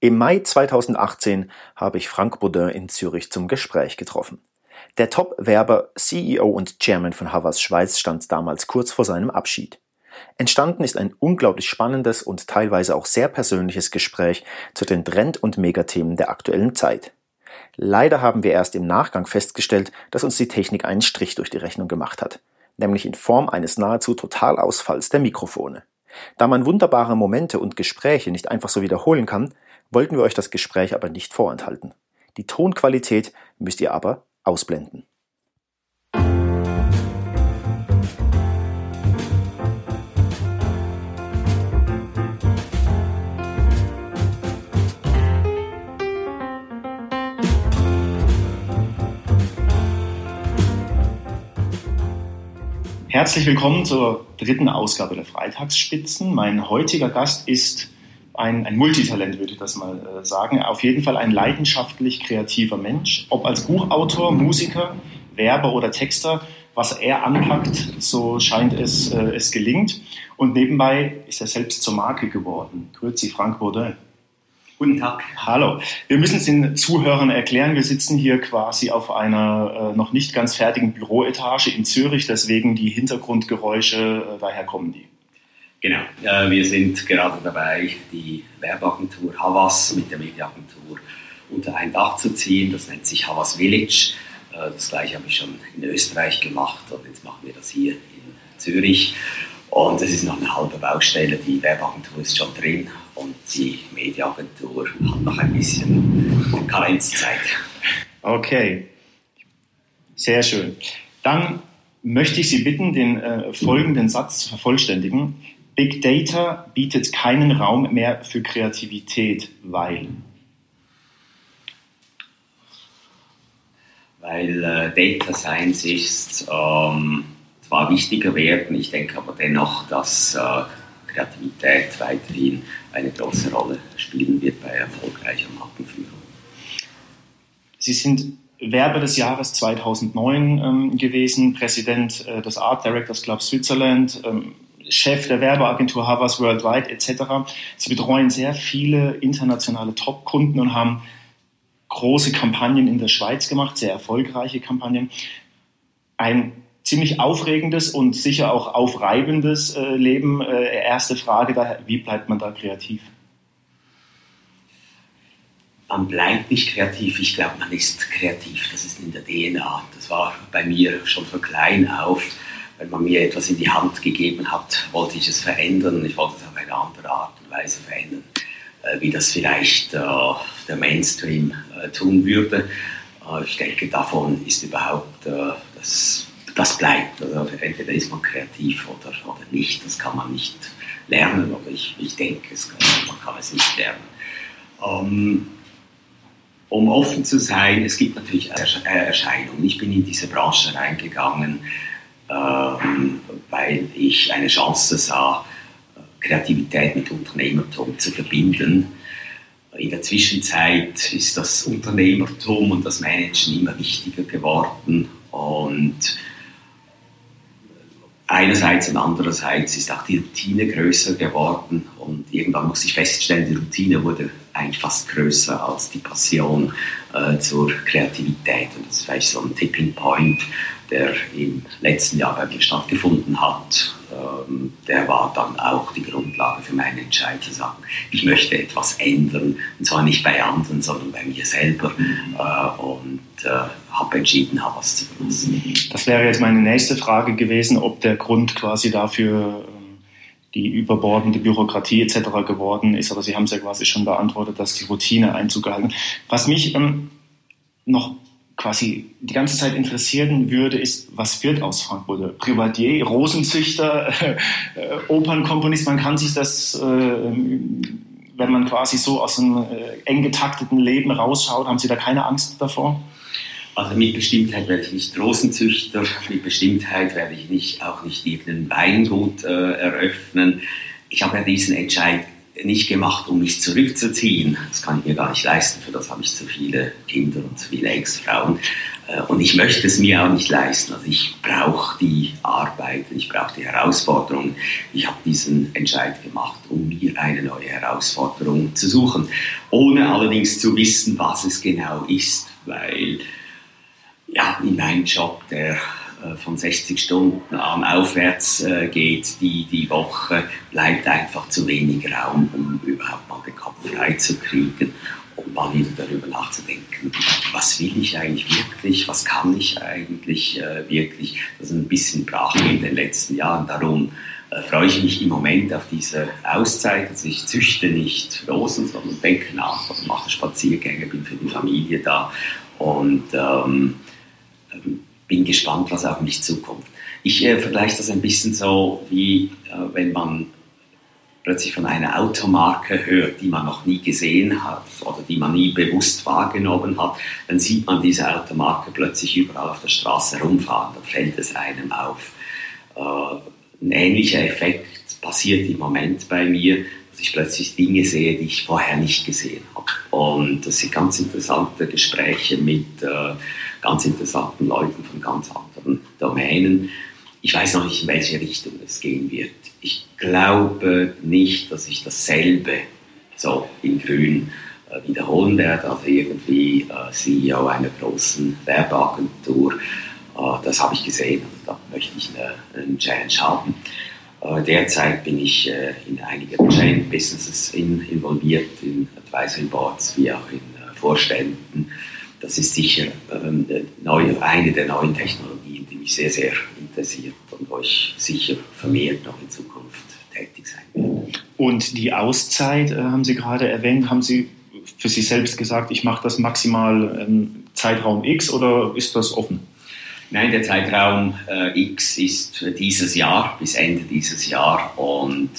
Im Mai 2018 habe ich Frank Baudin in Zürich zum Gespräch getroffen. Der Top-Werber, CEO und Chairman von Havas Schweiz stand damals kurz vor seinem Abschied. Entstanden ist ein unglaublich spannendes und teilweise auch sehr persönliches Gespräch zu den Trend- und Megathemen der aktuellen Zeit. Leider haben wir erst im Nachgang festgestellt, dass uns die Technik einen Strich durch die Rechnung gemacht hat, nämlich in Form eines nahezu Totalausfalls der Mikrofone. Da man wunderbare Momente und Gespräche nicht einfach so wiederholen kann, wollten wir euch das Gespräch aber nicht vorenthalten. Die Tonqualität müsst ihr aber ausblenden. Herzlich willkommen zur dritten Ausgabe der Freitagsspitzen. Mein heutiger Gast ist ein, ein Multitalent, würde ich das mal äh, sagen. Auf jeden Fall ein leidenschaftlich kreativer Mensch. Ob als Buchautor, Musiker, Werber oder Texter, was er anpackt, so scheint es, äh, es gelingt. Und nebenbei ist er selbst zur Marke geworden. Grüezi, Frank Baudin. Guten Tag. Hallo. Wir müssen es den Zuhörern erklären. Wir sitzen hier quasi auf einer äh, noch nicht ganz fertigen Büroetage in Zürich, deswegen die Hintergrundgeräusche, äh, daher kommen die. Genau, äh, wir sind gerade dabei, die Werbeagentur Havas mit der Mediaagentur unter ein Dach zu ziehen. Das nennt sich Havas Village. Äh, das gleiche habe ich schon in Österreich gemacht und jetzt machen wir das hier in Zürich. Und es ist noch eine halbe Baustelle. Die Werbeagentur ist schon drin und die Mediaagentur hat noch ein bisschen Karenzzeit. Okay, sehr schön. Dann möchte ich Sie bitten, den äh, folgenden Satz zu vervollständigen. Big Data bietet keinen Raum mehr für Kreativität, weil. Weil äh, Data Science ist ähm, zwar wichtiger werden, ich denke aber dennoch, dass äh, Kreativität weiterhin eine große Rolle spielen wird bei erfolgreicher Markenführung. Sie sind Werber des Jahres 2009 ähm, gewesen, Präsident äh, des Art Directors Club Switzerland, ähm, Chef der Werbeagentur Havas Worldwide etc. Sie betreuen sehr viele internationale Top-Kunden und haben große Kampagnen in der Schweiz gemacht, sehr erfolgreiche Kampagnen. Ein ziemlich aufregendes und sicher auch aufreibendes äh, Leben. Äh, erste Frage daher, wie bleibt man da kreativ? Man bleibt nicht kreativ, ich glaube, man ist kreativ. Das ist in der DNA. Das war bei mir schon von klein auf wenn man mir etwas in die Hand gegeben hat, wollte ich es verändern. Ich wollte es auf eine andere Art und Weise verändern, äh, wie das vielleicht äh, der Mainstream äh, tun würde. ich denke, davon ist überhaupt, das, das bleibt. Also entweder ist man kreativ oder, oder nicht. Das kann man nicht lernen, aber ich, ich denke, kann, man kann es nicht lernen. Ähm, um offen zu sein, es gibt natürlich Erscheinungen. Ich bin in diese Branche reingegangen, ähm, weil ich eine Chance sah, Kreativität mit Unternehmertum zu verbinden. In der Zwischenzeit ist das Unternehmertum und das Managen immer wichtiger geworden und einerseits und andererseits ist auch die Routine größer geworden und irgendwann muss ich feststellen, die Routine wurde eigentlich fast größer als die Passion äh, zur Kreativität und das ist vielleicht so ein Tipping Point, der im letzten Jahr bei mir stattgefunden hat, ähm, der war dann auch die Grundlage für meinen Entscheid zu sagen, ich möchte etwas ändern, und zwar nicht bei anderen, sondern bei mir selber äh, und äh, habe entschieden, was zu benutzen. Das wäre jetzt meine nächste Frage gewesen, ob der Grund quasi dafür ähm, die überbordende Bürokratie etc. geworden ist, aber Sie haben es ja quasi schon beantwortet, dass die Routine Einzug gehalten. Was mich ähm, noch quasi die ganze Zeit interessieren würde, ist, was wird aus Frankfurt? Privatier, Rosenzüchter, äh, Opernkomponist, man kann sich das, äh, wenn man quasi so aus einem äh, eng getakteten Leben rausschaut, haben Sie da keine Angst davor? Also mit Bestimmtheit werde ich nicht Rosenzüchter, mit Bestimmtheit werde ich nicht, auch nicht irgendein Weingut äh, eröffnen. Ich habe ja diesen Entscheid nicht gemacht, um mich zurückzuziehen. Das kann ich mir gar nicht leisten, für das habe ich zu viele Kinder und zu viele Ex-Frauen. Äh, und ich möchte es mir auch nicht leisten. Also ich brauche die Arbeit, ich brauche die Herausforderung. Ich habe diesen Entscheid gemacht, um mir eine neue Herausforderung zu suchen, ohne allerdings zu wissen, was es genau ist, weil ja, in meinem Job, der von 60 Stunden an aufwärts äh, geht, die, die Woche, bleibt einfach zu wenig Raum, um überhaupt mal den Kopf frei zu kriegen um mal wieder darüber nachzudenken, was will ich eigentlich wirklich, was kann ich eigentlich äh, wirklich. Das ist ein bisschen brach in den letzten Jahren. Darum äh, freue ich mich im Moment auf diese Auszeit. Also ich züchte nicht Rosen, sondern denke nach, also mache Spaziergänge, bin für die Familie da und ähm, bin gespannt, was auf mich zukommt. Ich äh, vergleiche das ein bisschen so, wie äh, wenn man plötzlich von einer Automarke hört, die man noch nie gesehen hat oder die man nie bewusst wahrgenommen hat, dann sieht man diese Automarke plötzlich überall auf der Straße rumfahren, dann fällt es einem auf. Äh, ein ähnlicher Effekt passiert im Moment bei mir, dass ich plötzlich Dinge sehe, die ich vorher nicht gesehen habe. Und das sind ganz interessante Gespräche mit äh, ganz interessanten Leuten von ganz anderen Domänen. Ich weiß noch nicht, in welche Richtung es gehen wird. Ich glaube nicht, dass ich dasselbe so in Grün äh, wiederholen werde, also irgendwie äh, CEO einer großen Werbeagentur. Äh, das habe ich gesehen, also da möchte ich eine, eine Challenge haben. Äh, derzeit bin ich äh, in einigen Chain-Businesses in, involviert, in Advisory Boards wie auch in äh, Vorständen. Das ist sicher ähm, neu, eine der neuen Technologien, die mich sehr, sehr interessiert und wo ich sicher vermehrt noch in Zukunft tätig sein werde. Und die Auszeit äh, haben Sie gerade erwähnt. Haben Sie für sich selbst gesagt, ich mache das maximal ähm, Zeitraum X oder ist das offen? Nein, der Zeitraum äh, X ist dieses Jahr, bis Ende dieses Jahr und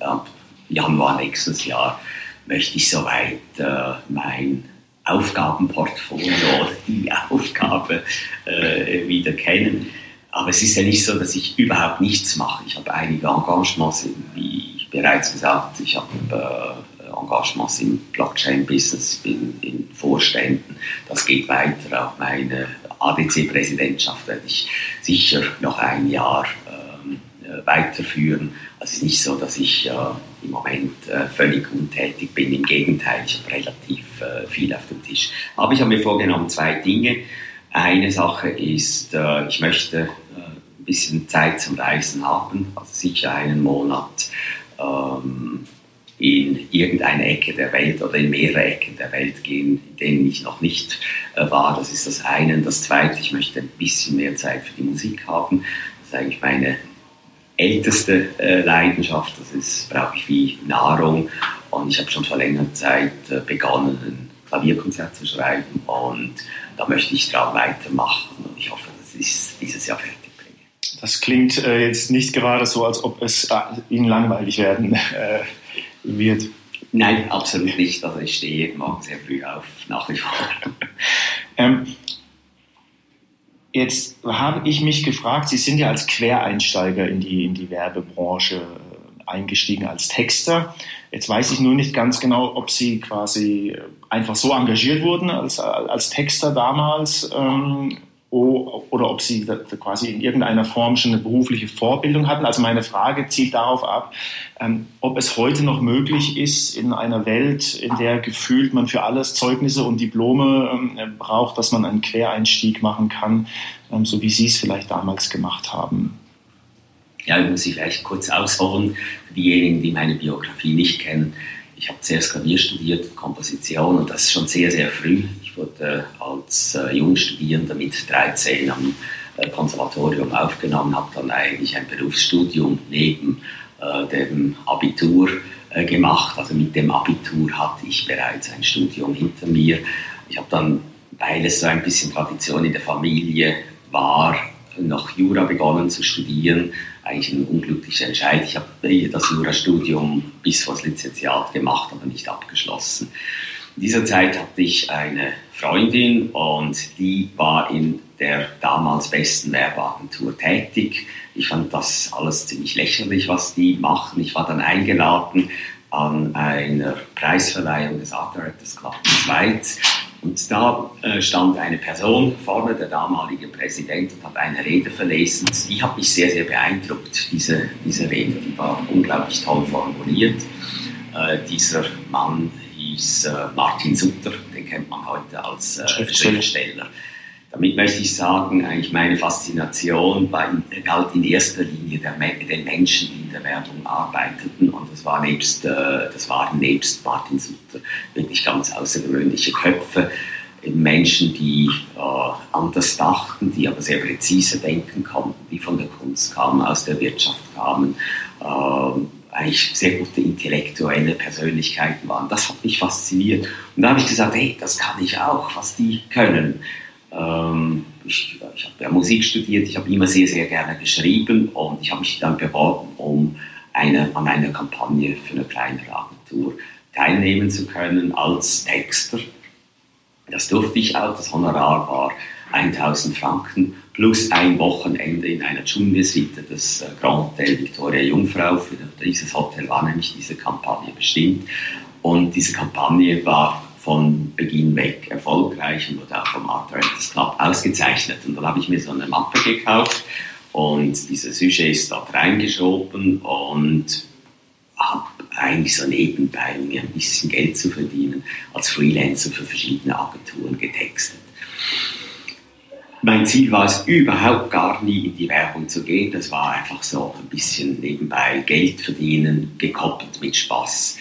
ab Januar nächstes Jahr möchte ich soweit äh, mein Aufgabenportfolio oder die Aufgabe äh, wieder kennen. Aber es ist ja nicht so, dass ich überhaupt nichts mache. Ich habe einige Engagements, wie bereits gesagt, ich habe äh, Engagements im Blockchain-Business, bin in Vorständen. Das geht weiter. Auch meine ADC-Präsidentschaft werde ich sicher noch ein Jahr ähm, äh, weiterführen. Es ist nicht so, dass ich äh, im Moment äh, völlig untätig bin. Im Gegenteil, ich habe relativ äh, viel auf dem Tisch. Aber ich habe mir vorgenommen, zwei Dinge. Eine Sache ist, äh, ich möchte äh, ein bisschen Zeit zum Reisen haben, also sicher einen Monat ähm, in irgendeine Ecke der Welt oder in mehrere Ecken der Welt gehen, in denen ich noch nicht äh, war. Das ist das eine. Und das zweite, ich möchte ein bisschen mehr Zeit für die Musik haben. Das ist eigentlich meine älteste äh, Leidenschaft. Das ist, brauche ich wie Nahrung. Und ich habe schon vor längerer Zeit äh, begonnen, ein Klavierkonzert zu schreiben. Und da möchte ich dran weitermachen. Und ich hoffe, dass ich es dieses Jahr fertig bringe. Das klingt äh, jetzt nicht gerade so, als ob es äh, Ihnen langweilig werden äh, wird. Nein, absolut nicht. Also ich stehe morgen sehr früh auf, nach wie vor. ähm, jetzt habe ich mich gefragt, Sie sind ja als Quereinsteiger in die, in die Werbebranche äh, eingestiegen als Texter. Jetzt weiß ich nur nicht ganz genau, ob Sie quasi einfach so engagiert wurden als, als Texter damals ähm, oder ob sie quasi in irgendeiner Form schon eine berufliche Vorbildung hatten. Also meine Frage zielt darauf ab, ähm, ob es heute noch möglich ist, in einer Welt, in der gefühlt man für alles Zeugnisse und Diplome ähm, braucht, dass man einen Quereinstieg machen kann, ähm, so wie Sie es vielleicht damals gemacht haben. Ja, ich muss ich vielleicht kurz ausholen, für diejenigen, die meine Biografie nicht kennen. Ich habe zuerst Klavier studiert, Komposition und das schon sehr, sehr früh. Ich wurde als äh, Jungstudierender mit 13 am äh, Konservatorium aufgenommen, habe dann eigentlich ein Berufsstudium neben äh, dem Abitur äh, gemacht. Also mit dem Abitur hatte ich bereits ein Studium hinter mir. Ich habe dann, weil es so ein bisschen Tradition in der Familie war, noch Jura begonnen zu studieren. Eigentlich ein unglücklicher Entscheid. Ich habe das Jurastudium bis vor das Lizenziat gemacht, aber nicht abgeschlossen. In dieser Zeit hatte ich eine Freundin und die war in der damals besten Werbeagentur tätig. Ich fand das alles ziemlich lächerlich, was die machen. Ich war dann eingeladen an einer Preisverleihung des Art Directors Club in Schweiz Und da äh, stand eine Person vorne, der damalige Präsident, und hat eine Rede verlesen. Die hat mich sehr, sehr beeindruckt, diese, diese Rede. Die war unglaublich toll formuliert. Äh, dieser Mann hieß äh, Martin Sutter, den kennt man heute als äh, Schriftsteller. Damit möchte ich sagen, eigentlich meine Faszination war galt in erster Linie der, den Menschen, die in der Werbung arbeiteten. Und das, war nebst, äh, das waren nebst Martin Sutter wirklich ganz außergewöhnliche Köpfe. Menschen, die äh, anders dachten, die aber sehr präzise denken konnten, die von der Kunst kamen, aus der Wirtschaft kamen, äh, eigentlich sehr gute intellektuelle Persönlichkeiten waren. Das hat mich fasziniert. Und da habe ich gesagt, hey, das kann ich auch, was die können. Ähm, ich, ich habe ja Musik studiert, ich habe immer sehr, sehr gerne geschrieben und ich habe mich dann beworben, um eine, an einer Kampagne für eine kleinere Agentur teilnehmen zu können als Texter. Das durfte ich auch, das Honorar war 1000 Franken plus ein Wochenende in einer Dschungelsuite des äh, Grand Hotel Victoria Jungfrau. Für dieses Hotel war nämlich diese Kampagne bestimmt. Und diese Kampagne war von Beginn weg erfolgreich und wurde auch vom Art Directors Club ausgezeichnet. Und dann habe ich mir so eine Mappe gekauft und diese Sujets dort reingeschoben und habe eigentlich so nebenbei, um mir ein bisschen Geld zu verdienen, als Freelancer für verschiedene Agenturen getextet. Mein Ziel war es überhaupt gar nie in die Werbung zu gehen. Das war einfach so ein bisschen nebenbei Geld verdienen, gekoppelt mit Spaß.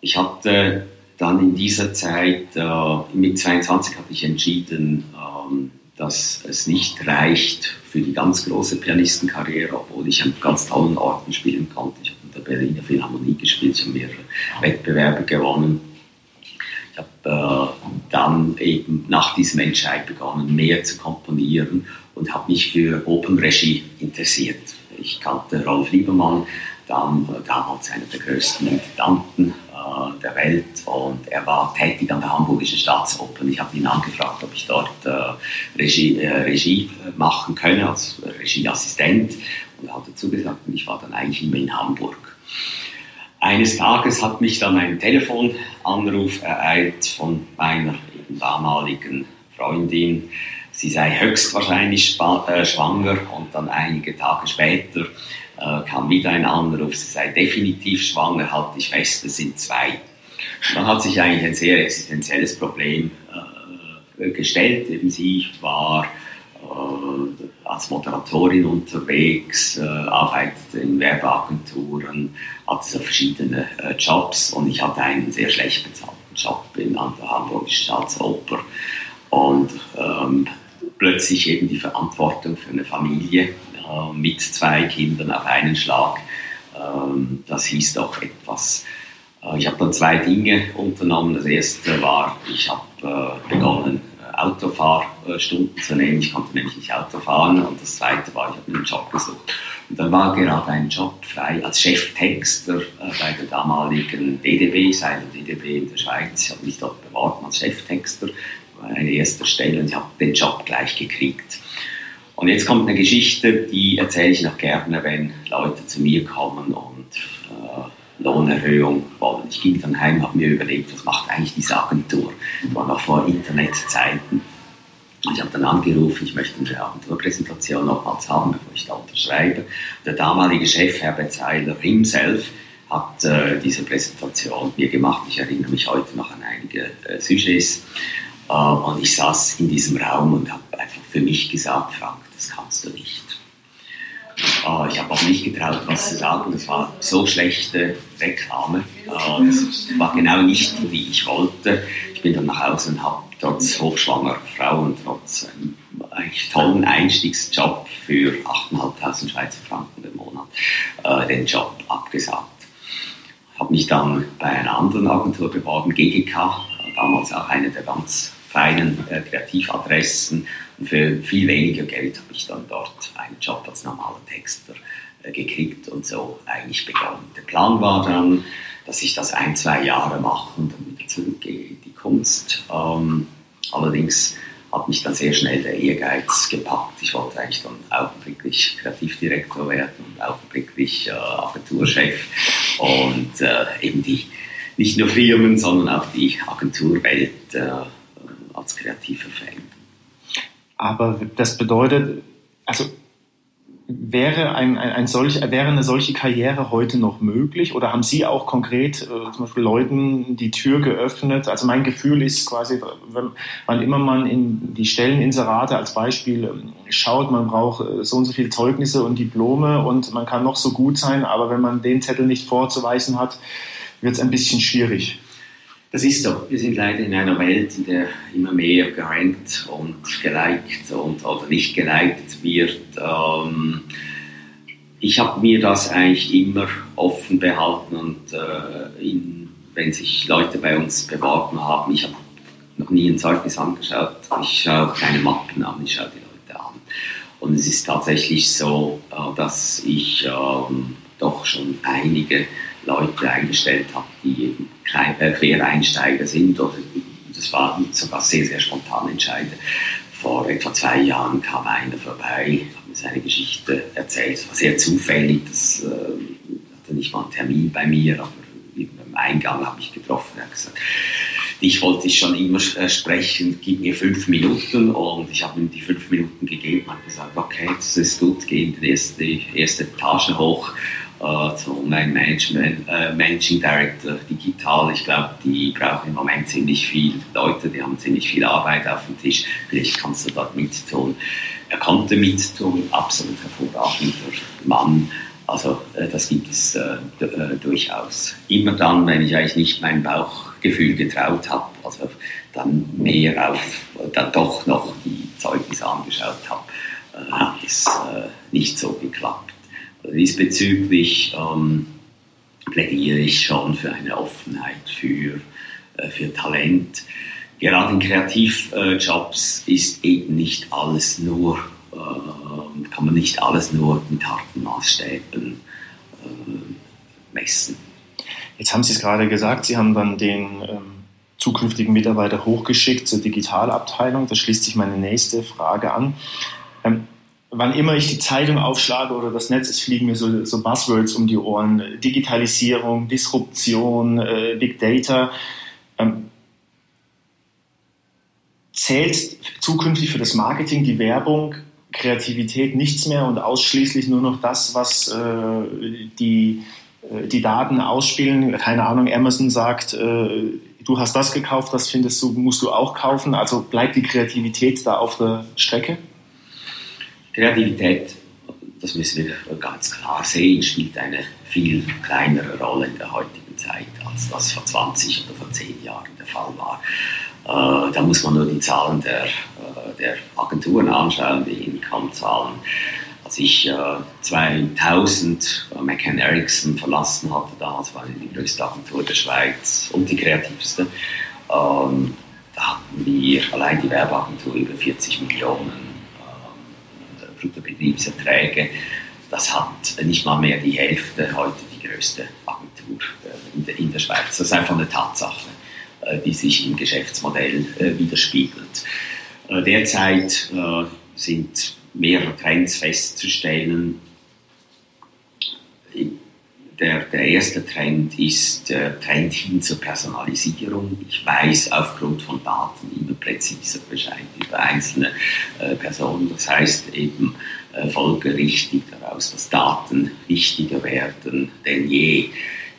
Ich hatte dann in dieser Zeit, äh, mit 22 habe ich entschieden, ähm, dass es nicht reicht für die ganz große Pianistenkarriere, obwohl ich an ganz tollen Orten spielen konnte. Ich habe in der Berliner Philharmonie gespielt, ich habe mehrere Wettbewerbe gewonnen. Ich habe äh, dann eben nach diesem Entscheid begonnen, mehr zu komponieren und habe mich für Opernregie interessiert. Ich kannte Rolf Liebermann, dann, äh, damals einer der größten Intendanten der Welt und er war tätig an der Hamburgischen Staatsoper. Ich habe ihn angefragt, ob ich dort äh, Regie, äh, Regie, machen könne als Regieassistent und er hat dazu gesagt ich war dann eigentlich immer in Hamburg. Eines Tages hat mich dann ein Telefonanruf ereilt von meiner damaligen Freundin. Sie sei höchstwahrscheinlich äh, schwanger und dann einige Tage später äh, kam wieder ein Anruf, sie sei definitiv schwanger, halte ich fest, es sind zwei. dann hat sich eigentlich ein sehr existenzielles Problem äh, gestellt. Eben sie war äh, als Moderatorin unterwegs, äh, arbeitete in Werbeagenturen, hatte so verschiedene äh, Jobs und ich hatte einen sehr schlecht bezahlten Job in, an der Hamburgischen Staatsoper. Und ähm, plötzlich eben die Verantwortung für eine Familie äh, mit zwei Kindern auf einen Schlag. Ähm, das hieß doch etwas. Äh, ich habe dann zwei Dinge unternommen. Das erste war, ich habe äh, begonnen, Autofahrstunden zu nehmen. Ich konnte nämlich nicht Auto fahren. Und das zweite war, ich habe einen Job gesucht. Und dann war gerade ein Job frei als Cheftexter bei der damaligen DDB, Seil DDB in der Schweiz. Ich habe mich dort beworben als Cheftexter, eine erste Stelle und ich habe den Job gleich gekriegt. Und jetzt kommt eine Geschichte, die erzähle ich noch gerne, wenn Leute zu mir kommen und äh, Lohnerhöhung wollen. Ich ging dann heim, habe mir überlegt, was macht eigentlich diese Agentur? Das war noch vor Internetzeiten. Ich habe dann angerufen, ich möchte eine Agenturpräsentation nochmals haben, bevor ich da unterschreibe. Der damalige Chef, Herbert Seiler himself, hat äh, diese Präsentation mir gemacht. Ich erinnere mich heute noch an einige äh, Sujets. Äh, und ich saß in diesem Raum und habe einfach für mich gesagt, Frank, das kannst du nicht. Äh, ich habe auch nicht getraut, was zu sagen. Das war so schlechte Reklame. Äh, das war genau nicht, wie ich wollte. Ich bin dann nach Hause und habe trotz hochschwanger Frau und trotz einem eigentlich tollen Einstiegsjob für 8.500 Schweizer Franken im Monat den Job abgesagt. Ich habe mich dann bei einer anderen Agentur beworben, GGK, damals auch eine der ganz feinen äh, Kreativadressen. Für viel weniger Geld habe ich dann dort einen Job als normaler Texter äh, gekriegt und so eigentlich begonnen. Der Plan war dann, dass ich das ein, zwei Jahre mache und dann wieder zurückgehe in die Kunst. Ähm, allerdings hat mich dann sehr schnell der Ehrgeiz gepackt. Ich wollte eigentlich dann augenblicklich Kreativdirektor werden und augenblicklich äh, Agenturchef und äh, eben die nicht nur Firmen, sondern auch die Agenturwelt äh, als Kreativer verändern. Aber das bedeutet, also Wäre, ein, ein, ein solch, wäre eine solche Karriere heute noch möglich oder haben Sie auch konkret äh, zum Beispiel Leuten die Tür geöffnet? Also mein Gefühl ist quasi, wenn, wann immer man in die Stelleninserate als Beispiel ähm, schaut, man braucht äh, so und so viele Zeugnisse und Diplome und man kann noch so gut sein, aber wenn man den Zettel nicht vorzuweisen hat, wird es ein bisschen schwierig. Das ist so. Wir sind leider in einer Welt, in der immer mehr gerankt und geliked und, oder nicht geliked wird. Ähm, ich habe mir das eigentlich immer offen behalten und äh, in, wenn sich Leute bei uns beworben haben, ich habe noch nie ein Zeugnis angeschaut, ich schaue keine Mappen an, ich schaue die Leute an. Und es ist tatsächlich so, äh, dass ich ähm, doch schon einige Leute eingestellt habe, die äh, Quereinsteiger sind. Oder das war sogar sehr, sehr spontan entscheidend. Vor etwa zwei Jahren kam einer vorbei, hat mir seine Geschichte erzählt. Es war sehr zufällig, das äh, hatte nicht mal einen Termin bei mir, aber beim Eingang habe ich getroffen. Er hat gesagt, ich wollte dich schon immer äh, sprechen, gib mir fünf Minuten und ich habe ihm die fünf Minuten gegeben und gesagt, okay, das ist gut, geh in die erste, die erste Etage hoch äh, zum Management, äh, Managing Director digital. Ich glaube, die brauchen im Moment ziemlich viele Leute, die haben ziemlich viel Arbeit auf dem Tisch. Vielleicht kannst du dort mittun. Er konnte mittun, absolut hervorragender Mann. Also äh, das gibt es äh, äh, durchaus. Immer dann, wenn ich eigentlich nicht mein Bauchgefühl getraut habe, also dann mehr auf, dann doch noch die Zeugnisse angeschaut habe, hat es nicht so geklappt. Diesbezüglich ähm, plädiere ich schon für eine Offenheit für, äh, für Talent. Gerade in Kreativjobs ist eben nicht alles nur, äh, kann man nicht alles nur mit harten Maßstäben äh, messen. Jetzt haben Sie es gerade gesagt, Sie haben dann den ähm, zukünftigen Mitarbeiter hochgeschickt zur Digitalabteilung. Da schließt sich meine nächste Frage an. Wann immer ich die Zeitung aufschlage oder das Netz, es fliegen mir so, so Buzzwords um die Ohren. Digitalisierung, Disruption, äh, Big Data. Ähm, zählt zukünftig für das Marketing die Werbung, Kreativität nichts mehr und ausschließlich nur noch das, was äh, die, äh, die Daten ausspielen? Keine Ahnung, Amazon sagt, äh, du hast das gekauft, das findest du, musst du auch kaufen. Also bleibt die Kreativität da auf der Strecke? Kreativität, das müssen wir ganz klar sehen, spielt eine viel kleinere Rolle in der heutigen Zeit, als das vor 20 oder vor 10 Jahren der Fall war. Äh, da muss man nur die Zahlen der, äh, der Agenturen anschauen, die Income-Zahlen. Als ich äh, 2000 äh, McCann Erickson verlassen hatte, damals war die größte Agentur der Schweiz und die kreativste, ähm, da hatten wir allein die Werbeagentur über 40 Millionen Bruttobetriebserträge. Das hat nicht mal mehr die Hälfte heute die größte Agentur äh, in der, Schweiz. Das ist einfach eine Tatsache, äh, die sich im Geschäftsmodell äh, widerspiegelt. Derzeit sind mehrere Trends festzustellen der, der erste Trend ist der Trend hin zur Personalisierung. Ich weiß aufgrund von Daten immer präziser Bescheid über einzelne äh, Personen. Das heißt eben äh, folgerichtig daraus, dass Daten wichtiger werden denn je.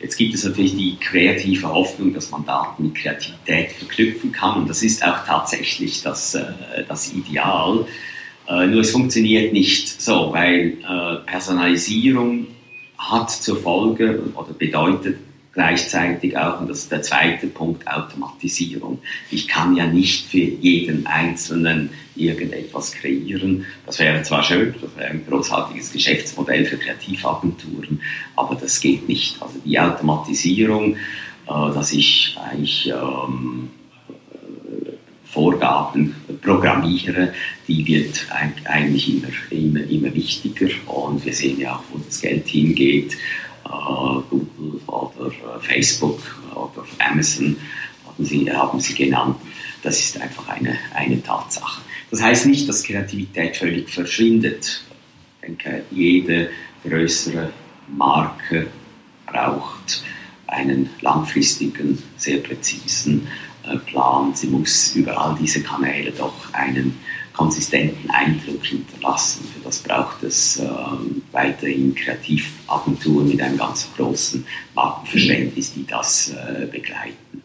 Jetzt gibt es natürlich die kreative Hoffnung, dass man Daten mit Kreativität verknüpfen kann. Und das ist auch tatsächlich das, äh, das Ideal. Äh, nur es funktioniert nicht so, weil äh, Personalisierung hat zur Folge oder bedeutet gleichzeitig auch, und das ist der zweite Punkt, Automatisierung. Ich kann ja nicht für jeden Einzelnen irgendetwas kreieren. Das wäre zwar schön, das wäre ein großartiges Geschäftsmodell für Kreativagenturen, aber das geht nicht. Also die Automatisierung, äh, dass ich eigentlich ähm, Vorgaben programmiere, die wird eigentlich immer, immer, immer wichtiger und wir sehen ja auch, wo das Geld hingeht. Uh, Google oder uh, Facebook oder Amazon haben sie, haben sie genannt. Das ist einfach eine, eine Tatsache. Das heißt nicht, dass Kreativität völlig verschwindet. Ich denke, jede größere Marke braucht einen langfristigen, sehr präzisen plant. Sie muss über all diese Kanäle doch einen konsistenten Eindruck hinterlassen. Für das braucht es äh, weiterhin Kreativagenturen mit einem ganz großen Markenverständnis, die das äh, begleiten.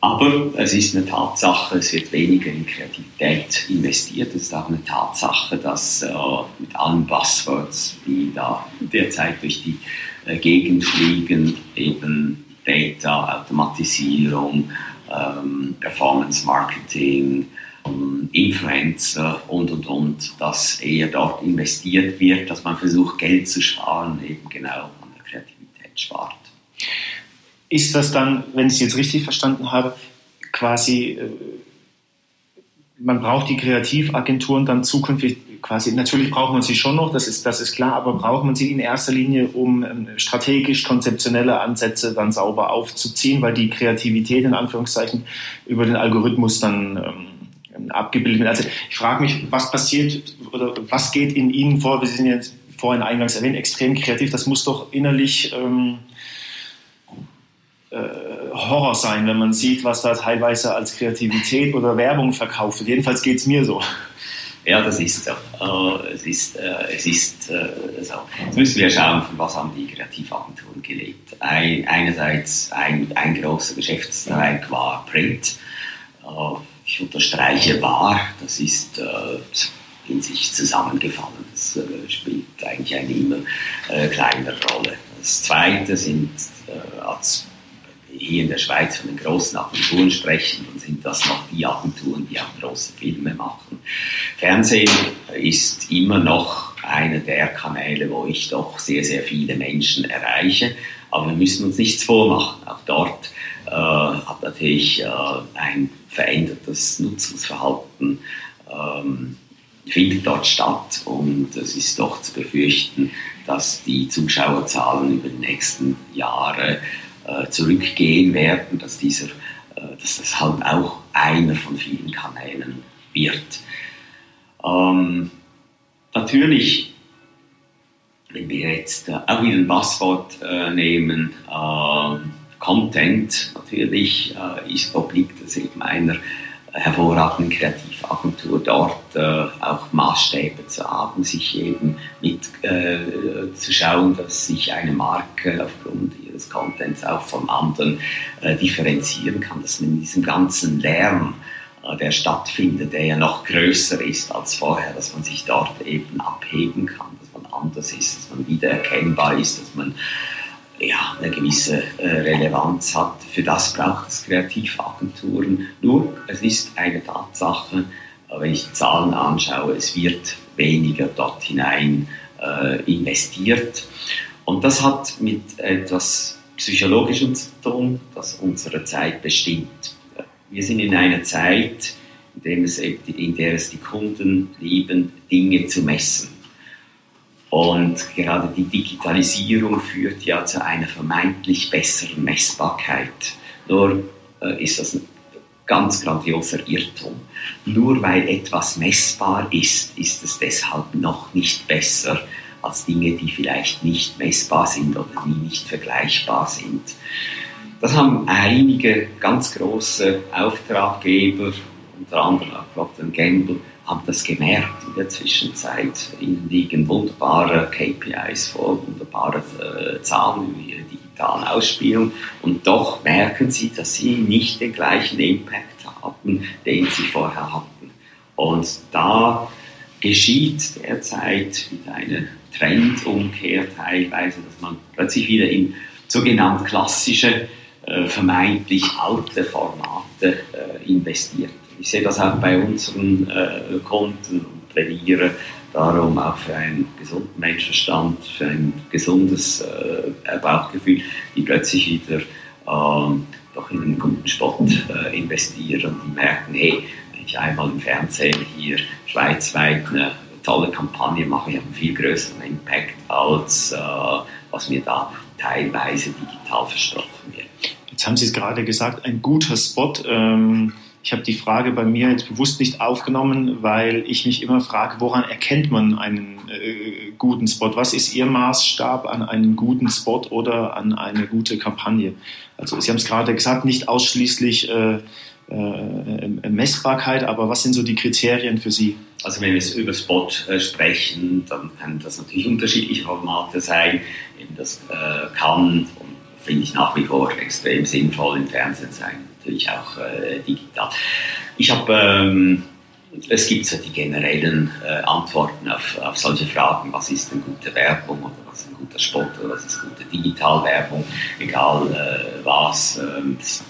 Aber es ist eine Tatsache, es wird weniger in Kreativität investiert. Es ist auch eine Tatsache, dass äh, mit allen Buzzwords, die da derzeit durch die äh, Gegend fliegen, eben Data, Automatisierung, ähm, Performance Marketing, Influencer und und und, dass eher dort investiert wird, dass man versucht, Geld zu sparen, eben genau an der Kreativität spart. Ist das dann, wenn ich es jetzt richtig verstanden habe, quasi, äh, man braucht die Kreativagenturen dann zukünftig quasi, natürlich braucht man sie schon noch, das ist, das ist klar, aber braucht man sie in erster Linie, um ähm, strategisch konzeptionelle Ansätze dann sauber aufzuziehen, weil die Kreativität in Anführungszeichen über den Algorithmus dann ähm, abgebildet wird. Also ich frage mich, was passiert oder was geht in Ihnen vor? Wir sind jetzt vorhin eingangs erwähnt, extrem kreativ. Das muss doch innerlich ähm, äh, Horror sein, wenn man sieht, was da teilweise als Kreativität oder Werbung verkauft wird. Jedenfalls geht es mir so. Ja, das ist so. Äh, es ist, äh, es ist äh, so. Jetzt müssen wir schauen, von was haben die Kreativagenturen gelebt. Ein, einerseits ein, ein großer Geschäftszweig war Print. Äh, ich unterstreiche war, das ist äh, in sich zusammengefallen. Das äh, spielt eigentlich eine immer kleinere Rolle. Das Zweite sind als hier in der Schweiz von den großen Agenturen sprechen, dann sind das noch die Agenturen, die auch große Filme machen. Fernsehen ist immer noch einer der Kanäle, wo ich doch sehr, sehr viele Menschen erreiche. Aber wir müssen uns nichts vormachen. Auch dort äh, hat natürlich äh, ein verändertes Nutzungsverhalten ähm, findet dort statt und es ist doch zu befürchten, dass die Zuschauerzahlen über die nächsten Jahre äh, zurückgehen werden, dass, dieser, äh, dass das halt auch einer von vielen Kanälen wird. Ähm, natürlich, wenn wir jetzt äh, auch wieder ein Passwort äh, nehmen, ähm, Content, natürlich äh, ist, obliegt das eben einer hervorragenden Kreativagentur dort äh, auch Maßstäbe zu haben, sich eben mit äh, zu schauen, dass sich eine Marke aufgrund ihres Contents auch vom anderen äh, differenzieren kann, dass man in diesem ganzen Lärm, äh, der stattfindet, der ja noch größer ist als vorher, dass man sich dort eben abheben kann, dass man anders ist, dass man wiedererkennbar ist, dass man ja, eine gewisse äh, Relevanz hat. Für das braucht es Kreativagenturen. Nur, es ist eine Tatsache, äh, wenn ich die Zahlen anschaue, es wird weniger dort hinein äh, investiert. Und das hat mit etwas Psychologischem zu tun, das unsere Zeit bestimmt. Wir sind in einer Zeit, in der es, in der es die Kunden lieben, Dinge zu messen. Und gerade die Digitalisierung führt ja zu einer vermeintlich besseren Messbarkeit. Nur äh, ist das ein ganz grandioser Irrtum. Nur weil etwas messbar ist, ist es deshalb noch nicht besser als Dinge, die vielleicht nicht messbar sind oder die nicht vergleichbar sind. Das haben einige ganz große Auftraggeber, unter anderem auch Procter Gamble, haben das gemerkt in der Zwischenzeit. Ihnen liegen wunderbare KPIs vor, wunderbare äh, Zahlen über ihre digitalen Ausspielungen und doch merken sie, dass sie nicht den gleichen Impact haben, den sie vorher hatten. Und da geschieht derzeit mit einer Trendumkehr teilweise, dass man plötzlich wieder in sogenannte klassische, äh, vermeintlich alte Formate äh, investiert. Ich sehe das auch bei unseren äh, Kunden und plädiere darum auch für einen gesunden Menschenverstand, für ein gesundes äh, Bauchgefühl, die plötzlich wieder ähm, doch in einen guten Spot äh, investieren und merken, hey, wenn ich einmal im Fernsehen hier schweizweit eine tolle Kampagne mache, ich habe einen viel größeren Impact, als äh, was mir da teilweise digital versprochen wird. Jetzt haben Sie es gerade gesagt, ein guter Spot. Ähm Ich habe die Frage bei mir jetzt bewusst nicht aufgenommen, weil ich mich immer frage, woran erkennt man einen äh, guten Spot? Was ist Ihr Maßstab an einen guten Spot oder an eine gute Kampagne? Also Sie haben es gerade gesagt, nicht ausschließlich äh, äh, Messbarkeit, aber was sind so die Kriterien für Sie? Also wenn wir über Spot äh, sprechen, dann können das natürlich unterschiedliche Formate sein. Das äh, kann, finde ich nach wie vor extrem sinnvoll im Fernsehen sein, natürlich auch äh, digital. Ich habe, ähm, es gibt so die generellen äh, Antworten auf, auf solche Fragen, was ist denn gute Werbung oder was ist ein guter Spot oder was ist gute Digitalwerbung, egal äh, was. Ähm, das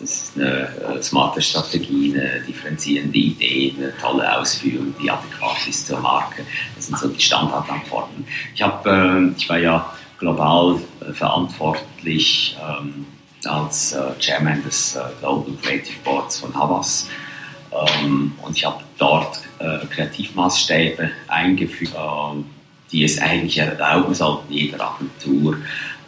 ist eine äh, smarte Strategie, eine differenzierende Idee, eine tolle Ausführung, die adäquat ist zur Marke. Das sind so die Standardantworten. Ich, hab, äh, ich war ja global äh, verantwortlich ähm, als äh, Chairman des äh, Global Creative Boards von Havas. Ähm, und ich habe dort äh, Kreativmaßstäbe eingeführt, die es eigentlich erlauben sollten, jeder Agentur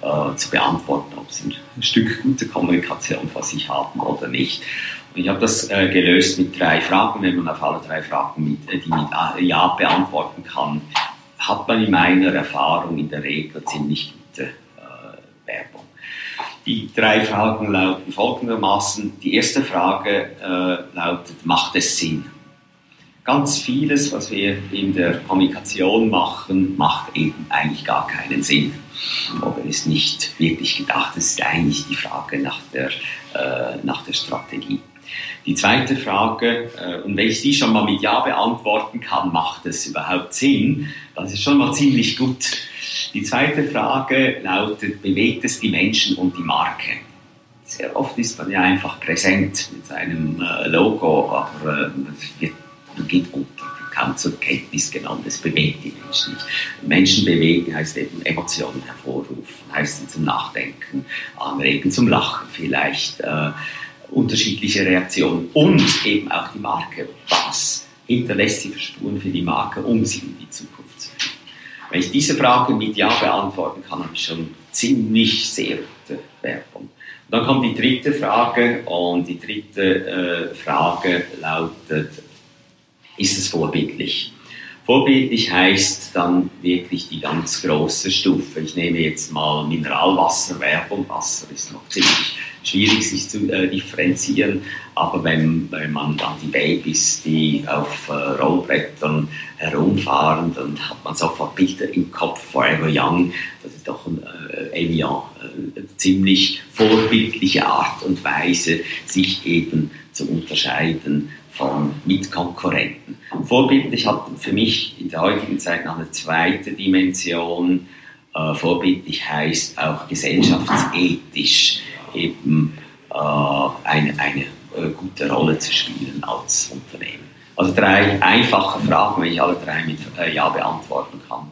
äh, zu beantworten, ob sie ein Stück gute Kommunikation vor sich haben oder nicht. Und ich habe das äh, gelöst mit drei Fragen. Wenn man auf alle drei Fragen mit, äh, die mit äh, Ja beantworten kann, hat man in meiner Erfahrung in der Regel ziemlich gute äh. Die drei Fragen lauten folgendermaßen. Die erste Frage äh, lautet, macht es Sinn? Ganz vieles, was wir in der Kommunikation machen, macht eben eigentlich gar keinen Sinn oder ist nicht wirklich gedacht. Das ist eigentlich die Frage nach der, äh, nach der Strategie. Die zweite Frage, äh, und wenn ich die schon mal mit Ja beantworten kann, macht es überhaupt Sinn? Das ist schon mal ziemlich gut. Die zweite Frage lautet, bewegt es die Menschen und die Marke? Sehr oft ist man ja einfach präsent mit seinem äh, Logo, aber äh, geht unter, kaum zur Kenntnis genommen. Es bewegt die Menschen nicht. Menschen bewegen heißt eben Emotionen hervorrufen, heißt zum Nachdenken anregen, zum Lachen vielleicht, äh, unterschiedliche Reaktionen und eben auch die Marke. Was hinterlässt sie für Spuren für die Marke, um sie in die Zukunft? Wenn ich diese Frage mit Ja beantworten kann, habe ich schon ziemlich sehr gute Werbung. dann kommt die dritte Frage und die dritte äh, Frage lautet, ist es vorbildlich. Vorbildlich heißt dann wirklich die ganz große Stufe. Ich nehme jetzt mal Mineralwasserwerbung. Wasser ist noch ziemlich schwierig sich zu äh, differenzieren, aber wenn, wenn man dann die Babys, die auf äh, Rollbrettern herumfahren, dann hat man sofort Bilder im Kopf, Forever Young, das ist doch äh, Evian, äh, ziemlich vorbildliche Art und Weise, sich eben zu unterscheiden von Mitkonkurrenten. Vorbildlich hat für mich in der heutigen Zeit noch eine zweite Dimension. Äh, vorbildlich heißt auch gesellschaftsethisch eben äh, eine, eine äh, gute Rolle zu spielen als Unternehmen. Also drei einfache Fragen, wenn ich alle drei mit äh, Ja beantworten kann,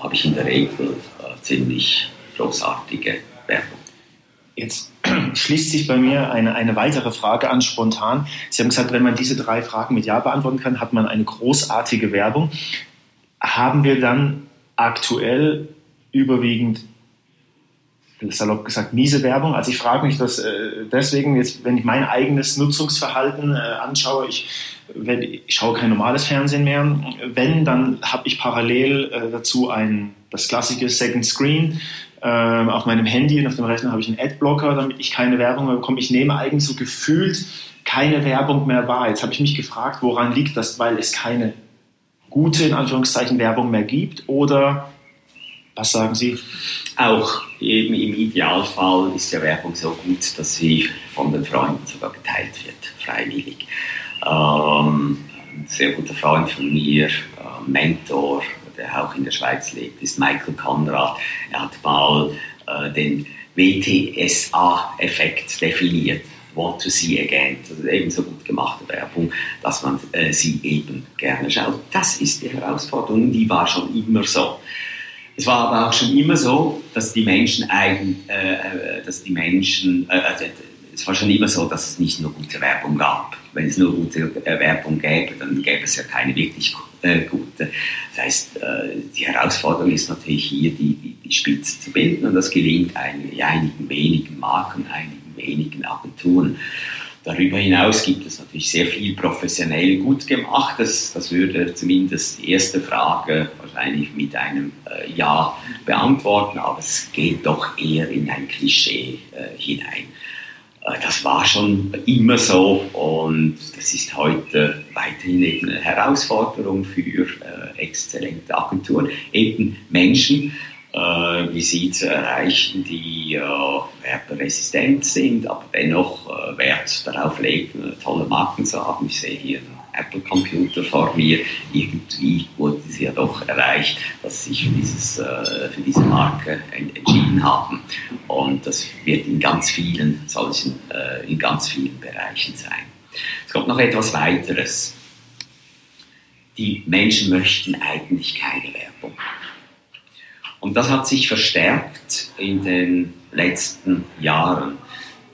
habe ich in der Regel äh, ziemlich großartige Werbung. Jetzt schließt sich bei mir eine, eine weitere Frage an, spontan. Sie haben gesagt, wenn man diese drei Fragen mit Ja beantworten kann, hat man eine großartige Werbung. Haben wir dann aktuell überwiegend, salopp gesagt, miese Werbung? Also ich frage mich das äh, deswegen, jetzt, wenn ich mein eigenes Nutzungsverhalten äh, anschaue, ich, wenn, ich schaue kein normales Fernsehen mehr. Wenn, dann habe ich parallel äh, dazu ein, das klassische Second Screen ähm, auf meinem Handy und auf dem Rechner habe ich einen Adblocker, damit ich keine Werbung mehr bekomme. Ich nehme eigentlich so gefühlt keine Werbung mehr wahr. Jetzt habe ich mich gefragt, woran liegt das, weil es keine gute, in Anführungszeichen, Werbung mehr gibt oder was sagen Sie? Auch eben im Idealfall ist ja Werbung so gut, dass sie von den Freunden sogar geteilt wird, freiwillig. Ähm, ein sehr guter Freund von mir, äh, Mentor, der auch in der Schweiz lebt, ist Michael Conrad. Er hat mal äh, den WTSA-Effekt definiert. Want to see again. Ist eben so gut gemachte Werbung, dass man äh, sie eben gerne schaut. Das ist die Herausforderung, die war schon immer so. Es war aber auch schon immer so, dass die Menschen eigen, äh, äh dass die Menschen, äh, also, es war schon immer so, dass es nicht nur gute Werbung gab. Wenn es nur gute äh, Werbung gäbe, dann gäbe es ja keine wirklich äh, gute. Das heißt, äh, die Herausforderung ist natürlich hier, die, die, die Spitze zu bilden und das gelingt einigen, einigen wenigen Marken, einigen wenigen Agenturen. Darüber hinaus gibt es natürlich sehr viel professionell gut gemacht. Das, das würde zumindest die erste Frage wahrscheinlich mit einem äh, Ja beantworten, aber es geht doch eher in ein Klischee äh, hinein. Äh, das war schon immer so und das ist heute weiterhin eben eine Herausforderung für äh, exzellente Agenturen, eben Menschen, äh, wie sie zu erreichen, die äh, werberesistent sind, aber dennoch äh, Wert darauf legen, tolle Marken zu haben. Ich sehe hier Apple-Computer vor mir. Irgendwie wurde es ja doch erreicht, dass sie sich für, dieses, äh, für diese Marke entschieden haben. Und das wird in ganz vielen solchen, äh, in ganz vielen Bereichen sein. Es kommt noch etwas weiteres. Die Menschen möchten eigentlich keine Werbung. Und das hat sich verstärkt in den letzten Jahren.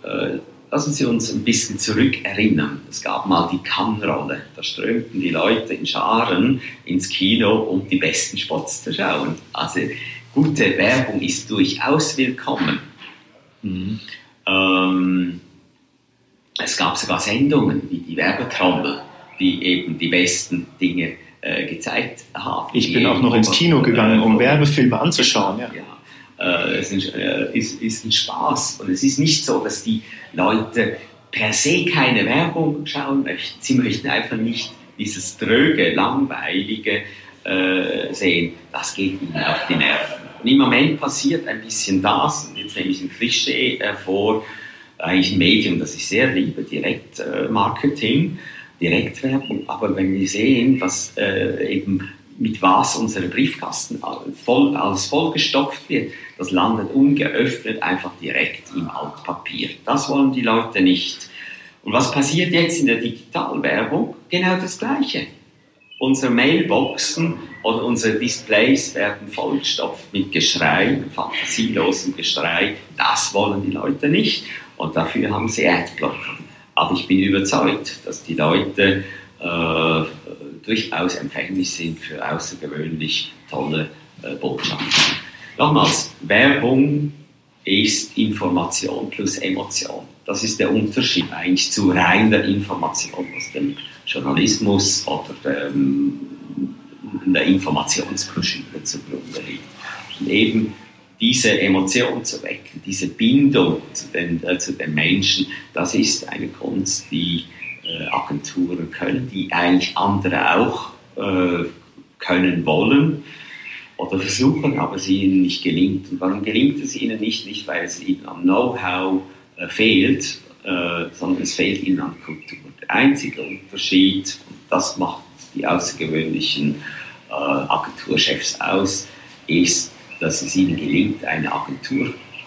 Äh, lassen Sie uns ein bisschen zurückerinnern. Es gab mal die Kannrolle. Da strömten die Leute in Scharen ins Kino, um die besten Spots zu schauen. Also gute Werbung ist durchaus willkommen. Mhm. Ähm, es gab sogar Sendungen wie die Werbetrommel, die eben die besten Dinge äh, gezeigt haben. Ich bin auch noch ins Kino gegangen, um Werbefilme anzuschauen. Ja. ja äh, es ist, äh, ist, ist, ein Spaß. Und es ist nicht so, dass die Leute per se keine Werbung schauen möchten. Sie möchten einfach nicht dieses dröge, langweilige äh, sehen. Das geht ihnen auf die Nerven. Und im Moment passiert ein bisschen das, und jetzt nehme ich ein Klischee vor, eigentlich ein Medium, das ich sehr liebe, Direktmarketing. Äh, Direktwerbung, aber wenn wir sehen, was äh, eben mit was unsere Briefkasten voll, alles vollgestopft wird, das landet ungeöffnet einfach direkt im Altpapier. Das wollen die Leute nicht. Und was passiert jetzt in der Digitalwerbung? Genau das Gleiche. Unsere Mailboxen oder unsere Displays werden vollgestopft mit Geschrei, fantasielosem Geschrei. Das wollen die Leute nicht. Und dafür haben sie Adblocker. Aber ich bin überzeugt, dass die Leute äh, durchaus empfänglich sind für außergewöhnlich tolle äh, Botschaften. Nochmals, Werbung ist Information plus Emotion. Das ist der Unterschied eigentlich zu reiner Information aus dem Journalismus oder dem, der Informationsbroschüre zugrunde liegt. Und eben diese Emotion zu wecken, diese Bindung zu den, äh, zu den Menschen, das ist eine Kunst, die äh, Agenturen können, die eigentlich andere auch äh, können wollen oder versuchen, aber es ihnen nicht gelingt. Und warum gelingt es ihnen nicht? Nicht, weil es ihnen am Know-how äh, fehlt, äh, sondern es fehlt ihnen an Kultur. Der einzige Unterschied, und das macht die außergewöhnlichen äh, Agenturchefs aus, ist, dass es ihnen gelingt, eine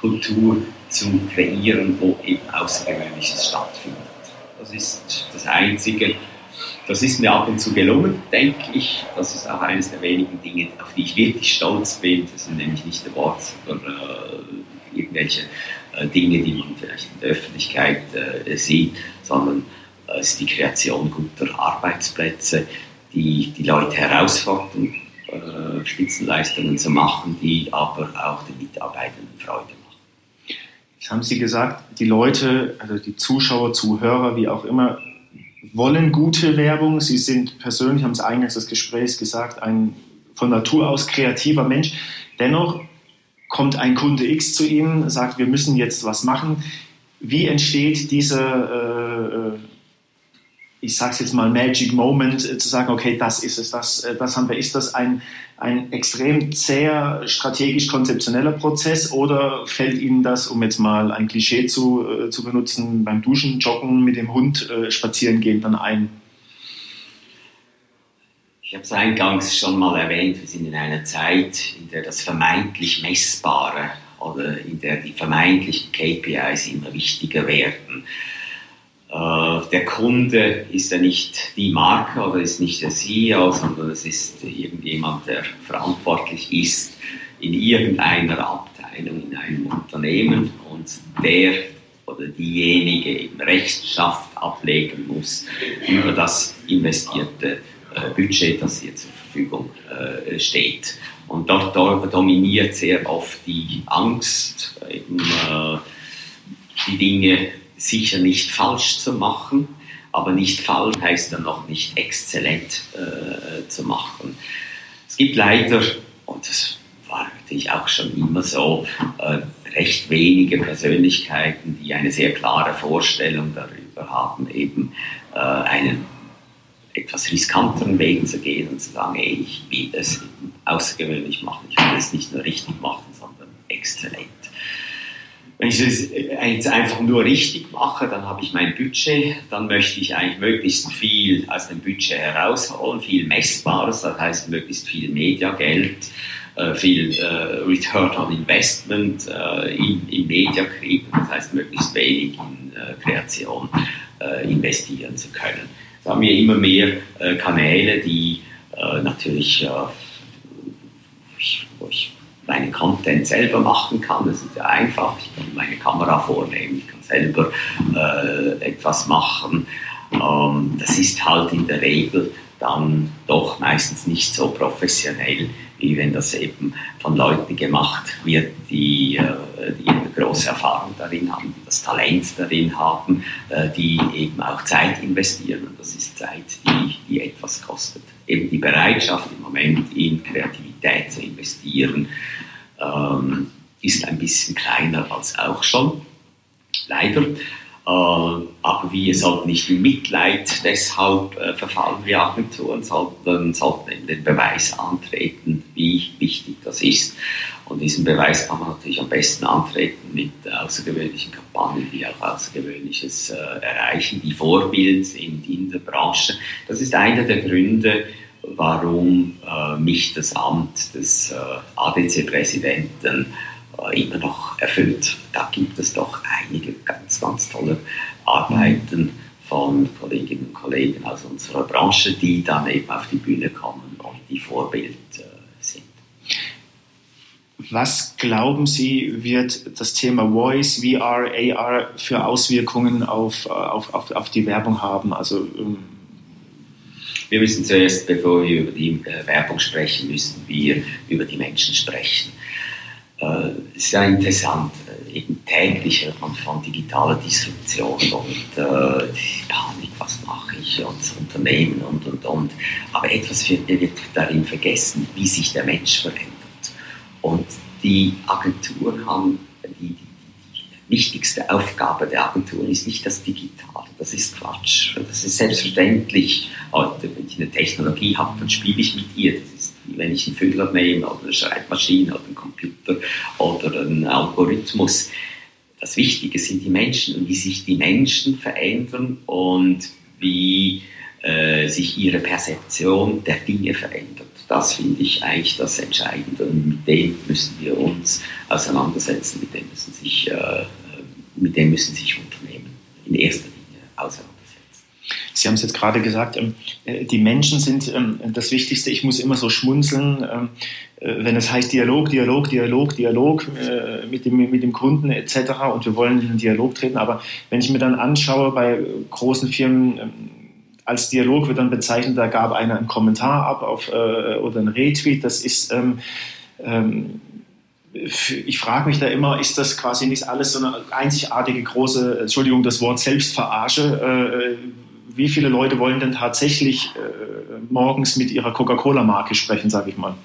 Agenturkultur zu kreieren, wo eben Außergewöhnliches stattfindet. Das ist das Einzige. Das ist mir ab und zu gelungen, denke ich. Das ist auch eines der wenigen Dinge, auf die ich wirklich stolz bin. Das sind nämlich nicht Worte oder äh, irgendwelche äh, Dinge, die man vielleicht in der Öffentlichkeit äh, sieht, sondern äh, es ist die Kreation guter Arbeitsplätze, die die Leute herausfordern äh, Spitzenleistungen zu machen, die aber auch den Mitarbeitenden Freude machen. Haben Sie gesagt, die Leute, also die Zuschauer, Zuhörer, wie auch immer, wollen gute Werbung. Sie sind persönlich, haben es eingangs des Gesprächs gesagt, ein von Natur aus kreativer Mensch. Dennoch kommt ein Kunde X zu Ihnen, sagt, wir müssen jetzt was machen. Wie entsteht dieser äh, ich sage es jetzt mal, Magic Moment, äh, zu sagen, okay, das ist es, das, äh, das haben wir. Ist das ein, ein extrem zäher, strategisch konzeptioneller Prozess oder fällt Ihnen das, um jetzt mal ein Klischee zu, äh, zu benutzen, beim Duschen, Joggen, mit dem Hund spazieren gehen dann ein? Ich habe es eingangs schon mal erwähnt, wir sind in einer Zeit, in der das vermeintlich Messbare oder in der die vermeintlichen KPIs immer wichtiger werden. Äh, der Kunde ist ja nicht die Marke oder ist nicht der CEO, sondern es ist irgendjemand, der verantwortlich ist in irgendeiner Abteilung in einem Unternehmen und der oder diejenige eben Rechenschaft ablegen muss über das investierte äh, Budget, das hier zur Verfügung äh, steht. Und dort, dort dominiert sehr oft die Angst, eben, die Dinge sicher nicht falsch zu machen, aber nicht falsch heißt dann noch nicht exzellent äh, zu machen. Es gibt leider, und das war natürlich auch schon immer so, äh, recht wenige Persönlichkeiten, die eine sehr klare Vorstellung darüber haben, eben äh, einen etwas riskanteren Wegen zu gehen und zu sagen, ey, ich will es außergewöhnlich machen, ich will es nicht nur richtig machen, sondern exzellent. Wenn ich es jetzt einfach nur richtig mache, dann habe ich mein Budget, dann möchte ich eigentlich möglichst viel aus dem Budget herausholen, viel Messbares, das heißt möglichst viel Mediageld, äh, viel äh, Return on Investment äh, in, in Media kriegen, das heißt möglichst wenig in Kreation investieren zu können. Da haben wir immer mehr Kanäle, die natürlich, meinen Content selber machen kann. Das ist ja einfach. Ich kann meine Kamera vornehmen, ich kann selber äh, etwas machen. Ähm, das ist halt in der Regel dann doch meistens nicht so professionell, wie wenn das eben von Leuten gemacht wird, die, äh, die eine große Erfahrung darin haben, die das Talent darin haben, äh, die eben auch Zeit investieren. Und das ist Zeit, die, die etwas kostet. Eben die Bereitschaft im Moment in Kreativität zu investieren, ähm, ist ein bisschen kleiner als auch schon. Leider. Äh, aber wir sollten nicht in Mitleid deshalb äh, verfallen wie Agenturen, sondern sollten in den Beweis antreten, wie wichtig das ist. Und diesen Beweis kann man natürlich am besten antreten mit außergewöhnlichen Kampagnen, die auch Außergewöhnliches äh, erreichen, die Vorbild sind in der Branche. Das ist einer der Gründe, warum äh, mich das Amt des äh, ADC-Präsidenten äh, immer noch erfüllt. Da gibt es doch einige ganz, ganz tolle Arbeiten von Kolleginnen und Kollegen aus unserer Branche, die dann eben auf die Bühne kommen und die Vorbild äh, sind. Was glauben Sie, wird das Thema Voice, VR, AR für Auswirkungen auf, äh, auf, auf, auf die Werbung haben? Also ähm wir müssen zuerst, bevor wir über die äh, Werbung sprechen, müssen wir über die Menschen sprechen. Äh, es ist ja interessant, äh, eben täglich hört man von digitaler Disruption und äh, Panik, was mache ich und das Unternehmen und und und. Aber etwas wird, wird darin vergessen, wie sich der Mensch verändert. Und die Agenturen haben wichtigste Aufgabe der Agentur ist nicht das Digitale. Das ist Quatsch. Das ist selbstverständlich. Heute, wenn ich eine Technologie habe, dann spiele ich mit ihr. Das ist wie wenn ich einen Füller nehme oder eine Schreibmaschine oder einen Computer oder einen Algorithmus. Das Wichtige sind die Menschen und wie sich die Menschen verändern und wie äh, sich ihre Perzeption der Dinge verändert. Das finde ich eigentlich das Entscheidende und mit dem müssen wir uns auseinandersetzen, mit dem müssen sich äh, mit dem müssen sich Unternehmen in erster Linie auseinandersetzen. Sie haben es jetzt gerade gesagt, ähm, äh, die Menschen sind ähm, das Wichtigste. Ich muss immer so schmunzeln, ähm, äh, wenn es heißt Dialog, Dialog, Dialog, Dialog äh, mit dem, mit dem Kunden etc. und wir wollen in den Dialog treten. Aber wenn ich mir dann anschaue, bei großen Firmen als Dialog wird dann bezeichnet, da gab einer einen Kommentar ab auf, oder einen Retweet. Das ist ich frage mich da immer, ist das quasi nicht alles so eine einzigartige große, Entschuldigung, das Wort Selbstverarsche? Äh, wie viele Leute wollen denn tatsächlich äh, morgens mit ihrer Coca-Cola-Marke sprechen, sage ich mal?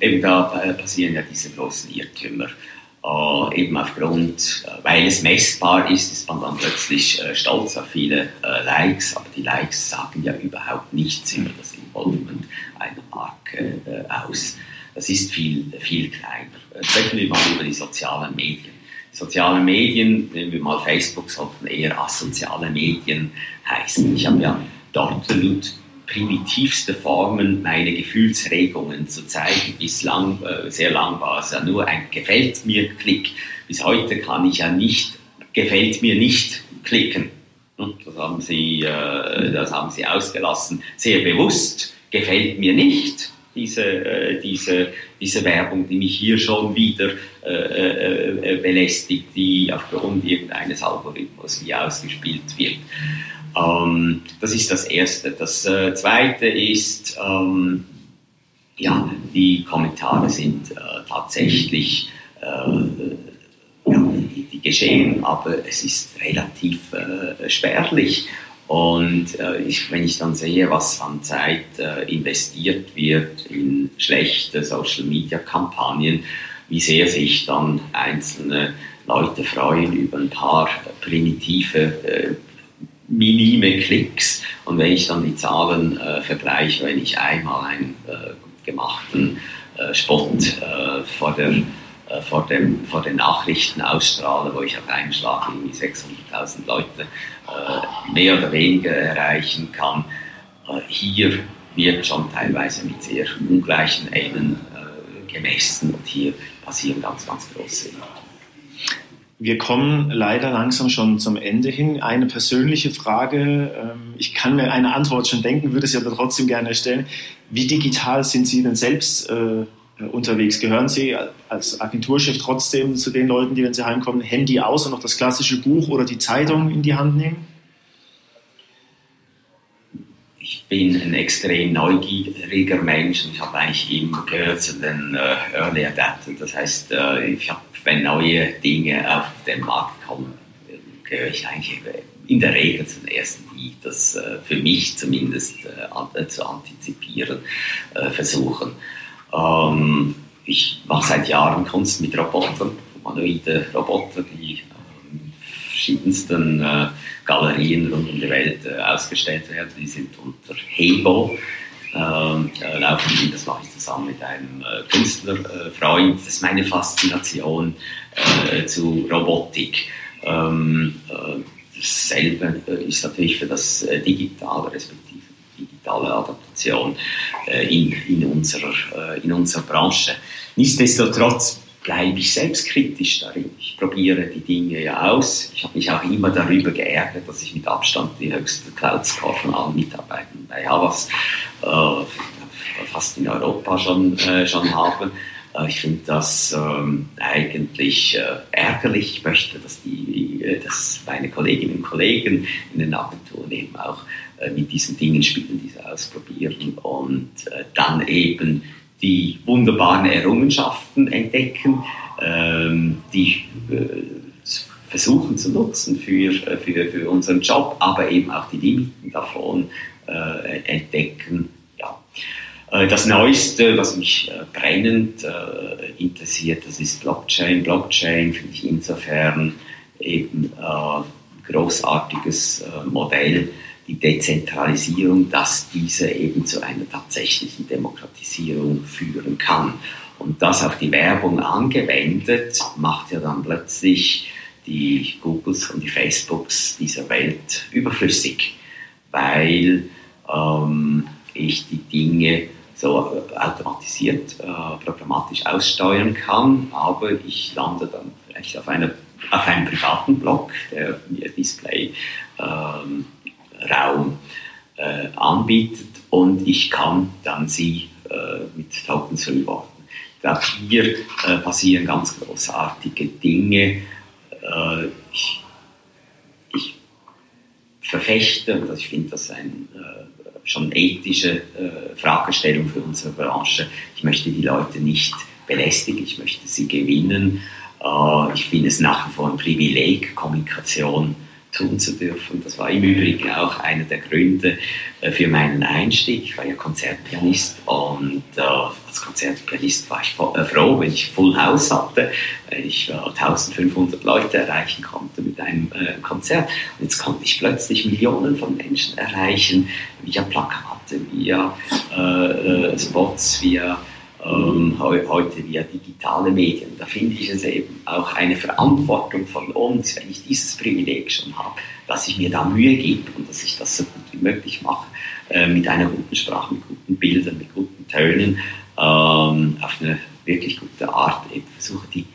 Eben da passieren ja diese großen Irrtümer. Äh, eben aufgrund, äh, weil es messbar ist, ist man dann plötzlich äh, stolz auf viele äh, Likes, aber die Likes sagen ja überhaupt nichts über das Involvement einer Marke aus. Das ist viel, viel kleiner. Sprechen wir mal über die sozialen Medien. Die sozialen Medien, nehmen wir mal Facebook, sollten eher asoziale Medien heißen. Ich habe ja dort primitivste Formen, meine Gefühlsregungen zu zeigen. Bislang, äh, sehr lang war es ja nur ein Gefällt mir Klick. Bis heute kann ich ja nicht Gefällt mir nicht klicken. Das haben Sie, äh, das haben Sie ausgelassen. Sehr bewusst. Gefällt mir nicht diese, äh, diese, diese Werbung, die mich hier schon wieder äh, äh, äh, belästigt, die aufgrund irgendeines Algorithmus wie ausgespielt wird. Ähm, das ist das Erste. Das äh, Zweite ist, ähm, ja, die Kommentare sind äh, tatsächlich, ja, die, die, geschehen, aber es ist relativ spärlich. Und äh, ich, wenn ich dann sehe, was an Zeit äh, investiert wird in schlechte Social-Media-Kampagnen, wie sehr sich dann einzelne Leute freuen über ein paar primitive, äh, minime Klicks. Und wenn ich dann die Zahlen äh, vergleiche, wenn ich einmal einen äh, gemachten äh, Spot vor der äh, vor, dem, vor den Nachrichten ausstrahle, wo ich auf einen Schlag irgendwie 600.000 Leute äh, mehr oder weniger erreichen kann. Äh, hier wird schon teilweise mit sehr ungleichen Aimen äh, gemessen und hier passieren ganz, ganz große wir kommen leider langsam schon zum Ende hin. Eine persönliche Frage. Ähm, ich kann mir eine Antwort schon denken, würde sie aber trotzdem gerne stellen. Wie digital sind Sie denn selbst äh, unterwegs. Gehören Sie als Agenturchef trotzdem zu den Leuten, die, wenn sie heimkommen, Handy aus und noch das klassische Buch oder die Zeitung in die Hand nehmen? Ich bin ein extrem neugieriger Mensch und ich habe eigentlich immer gehört zu den äh, Early Adaptern. Das heißt, äh, ich hab, wenn neue Dinge auf den Markt kommen, gehöre ich eigentlich in der Regel zum ersten, die das äh, für mich zumindest äh, zu antizipieren äh, versuchen. Ähm, ich mache seit Jahren Kunst mit Robotern, humanoide Roboter, die in verschiedensten äh, Galerien rund um die Welt äh, ausgestellt werden. Die sind unter Hebo. Ähm, äh, laufen das mache ich zusammen mit einem äh, Künstlerfreund. das ist meine Faszination äh, zu Robotik. Ähm, äh, dasselbe ist natürlich für das Digitale, respektive digitale Adaptation äh, in, in, unserer, äh, in unserer Branche. Nichtsdestotrotz bleibe ich selbstkritisch darin. Ich probiere die Dinge ja aus. Ich habe mich auch immer darüber geärgert, dass ich mit Abstand die höchste Cloud-Score von allen Mitarbeitern bei Havas äh, fast in Europa schon, äh, schon habe. Äh, ich finde das ähm, eigentlich ärgerlich. Ich möchte, dass, die, dass meine Kolleginnen und Kollegen in den Agenturen eben auch mit diesen Dingen spielen, diese ausprobieren und äh, dann eben die wunderbaren Errungenschaften entdecken, ähm, die äh, versuchen zu nutzen für, für, für unseren Job, aber eben auch die Limiten davon entdecken. Ja. Das Neueste, was mich brennend interessiert, das ist Blockchain. Blockchain finde ich insofern eben ein großartiges Modell, die Dezentralisierung, dass diese eben zu einer tatsächlichen Demokratisierung führen kann. Und das auf die Werbung angewendet, macht ja dann plötzlich die Googles und die Facebooks dieser Welt überflüssig, weil ähm, ich die Dinge so automatisiert, äh, programmatisch aussteuern kann, aber ich lande dann vielleicht auf, einer, auf einem privaten Blog, der mir Display ähm, Raum äh, anbietet und ich kann dann sie äh, mit Tokens rewarden. Auch hier äh, passieren ganz großartige Dinge. Äh, ich, ich, verfechte, und ich finde das ein äh, schon ethische äh, Fragestellung für unsere Branche. Ich möchte die Leute nicht belästigen, ich möchte sie gewinnen. ich finde es nach wie vor ein Privileg, Kommunikation tun zu dürfen. Das war im Übrigen auch einer der Gründe äh, für meinen Einstieg. Ich war ja Konzertpianist und äh, als Konzertpianist war ich äh, froh, wenn ich Full House hatte, wenn ich 1500 Leute erreichen konnte mit einem Konzert. Und jetzt konnte ich plötzlich Millionen von Menschen erreichen via Plakate, via Spots, via ähm, heute via digitale Medien. Da finde ich es eben auch eine Verantwortung von uns, wenn ich dieses Privileg schon habe, dass ich mir da Mühe gebe und dass ich das so gut wie möglich mache, äh, mit einer guten Sprache, mit guten Bildern, mit guten Tönen, ähm, auf eine wirklich gute Art eben versuche, die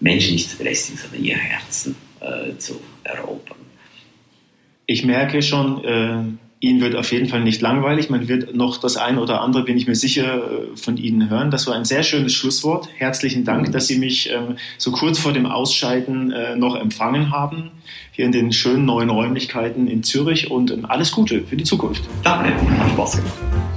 Menschen nicht zu belästigen, sondern ihr Herzen äh, zu erobern. Ich merke schon, äh Ihnen wird auf jeden Fall nicht langweilig. Man wird noch das eine oder andere, bin ich mir sicher, äh, von Ihnen hören. Das war ein sehr schönes Schlusswort. Herzlichen Dank, dass Sie mich ähm, so kurz vor dem Ausscheiden äh, noch empfangen haben. Hier in den schönen neuen Räumlichkeiten in Zürich und ähm, alles Gute für die Zukunft. Danke, hat Spaß gemacht.